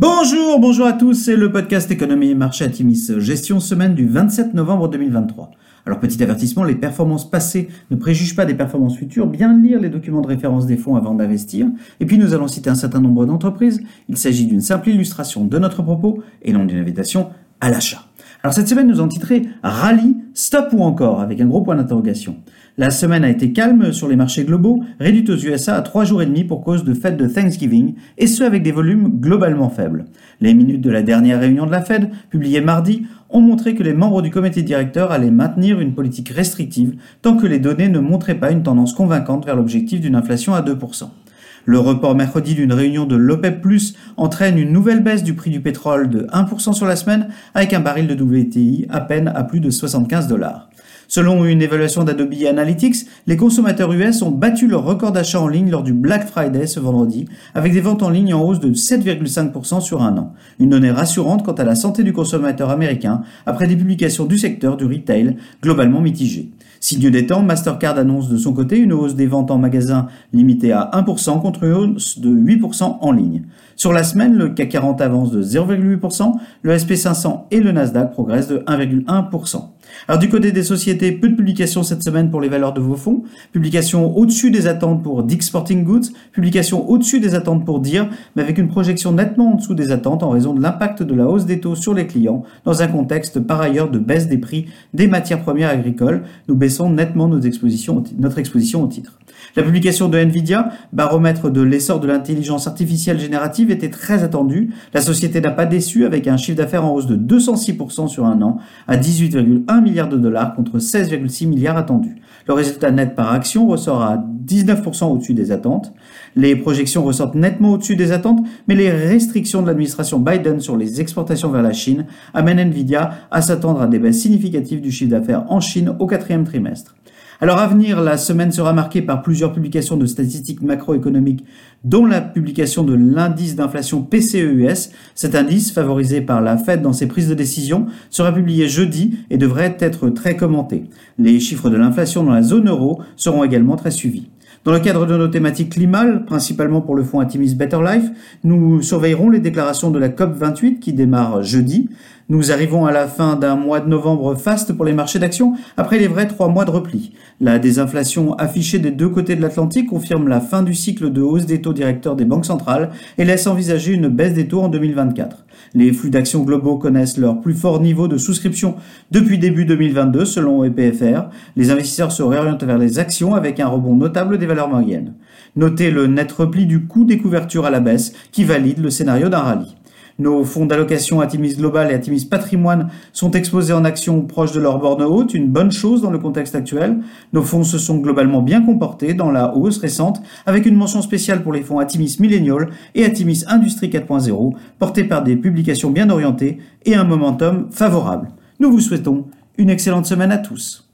Bonjour, bonjour à tous, c'est le podcast Économie et Marché à Timis, gestion semaine du 27 novembre 2023. Alors petit avertissement, les performances passées ne préjugent pas des performances futures, bien lire les documents de référence des fonds avant d'investir, et puis nous allons citer un certain nombre d'entreprises, il s'agit d'une simple illustration de notre propos et non d'une invitation à l'achat. Alors cette semaine, nous en titré Rallye, stop ou encore, avec un gros point d'interrogation. La semaine a été calme sur les marchés globaux, réduite aux USA à trois jours et demi pour cause de fête de Thanksgiving, et ce avec des volumes globalement faibles. Les minutes de la dernière réunion de la Fed, publiées mardi, ont montré que les membres du comité directeur allaient maintenir une politique restrictive tant que les données ne montraient pas une tendance convaincante vers l'objectif d'une inflation à 2%. Le report mercredi d'une réunion de l'OPEP entraîne une nouvelle baisse du prix du pétrole de 1% sur la semaine avec un baril de WTI à peine à plus de 75 dollars. Selon une évaluation d'Adobe Analytics, les consommateurs US ont battu leur record d'achat en ligne lors du Black Friday ce vendredi, avec des ventes en ligne en hausse de 7,5% sur un an. Une donnée rassurante quant à la santé du consommateur américain après des publications du secteur du retail globalement mitigées. Signe des temps, Mastercard annonce de son côté une hausse des ventes en magasin limitée à 1% contre une hausse de 8% en ligne. Sur la semaine, le CAC 40 avance de 0,8%, le SP500 et le Nasdaq progressent de 1,1%. Alors du côté des sociétés, peu de publications cette semaine pour les valeurs de vos fonds, publications au-dessus des attentes pour Dick Sporting Goods, publications au-dessus des attentes pour DIR, mais avec une projection nettement en dessous des attentes en raison de l'impact de la hausse des taux sur les clients, dans un contexte par ailleurs de baisse des prix des matières premières agricoles. Nous baissons nettement notre exposition au titre. La publication de Nvidia, baromètre de l'essor de l'intelligence artificielle générative, était très attendue. La société n'a pas déçu avec un chiffre d'affaires en hausse de 206% sur un an à 18,1 milliards de dollars contre 16,6 milliards attendus. Le résultat net par action ressort à 19% au-dessus des attentes. Les projections ressortent nettement au-dessus des attentes, mais les restrictions de l'administration Biden sur les exportations vers la Chine amènent Nvidia à s'attendre à des baisses significatives du chiffre d'affaires en Chine au quatrième trimestre. Alors à venir, la semaine sera marquée par plusieurs publications de statistiques macroéconomiques, dont la publication de l'indice d'inflation PCEUS. Cet indice, favorisé par la Fed dans ses prises de décision, sera publié jeudi et devrait être très commenté. Les chiffres de l'inflation dans la zone euro seront également très suivis. Dans le cadre de nos thématiques climat, principalement pour le fonds Atimis Better Life, nous surveillerons les déclarations de la COP28 qui démarre jeudi. Nous arrivons à la fin d'un mois de novembre faste pour les marchés d'actions après les vrais trois mois de repli. La désinflation affichée des deux côtés de l'Atlantique confirme la fin du cycle de hausse des taux directeurs des banques centrales et laisse envisager une baisse des taux en 2024. Les flux d'actions globaux connaissent leur plus fort niveau de souscription depuis début 2022 selon EPFR. Les investisseurs se réorientent vers les actions avec un rebond notable des valeurs moyennes. Notez le net repli du coût des couvertures à la baisse qui valide le scénario d'un rallye. Nos fonds d'allocation Atimis Global et Atimis Patrimoine sont exposés en actions proches de leur borne haute, une bonne chose dans le contexte actuel. Nos fonds se sont globalement bien comportés dans la hausse récente, avec une mention spéciale pour les fonds Atimis Millennial et Atimis Industrie 4.0, portés par des publications bien orientées et un momentum favorable. Nous vous souhaitons une excellente semaine à tous.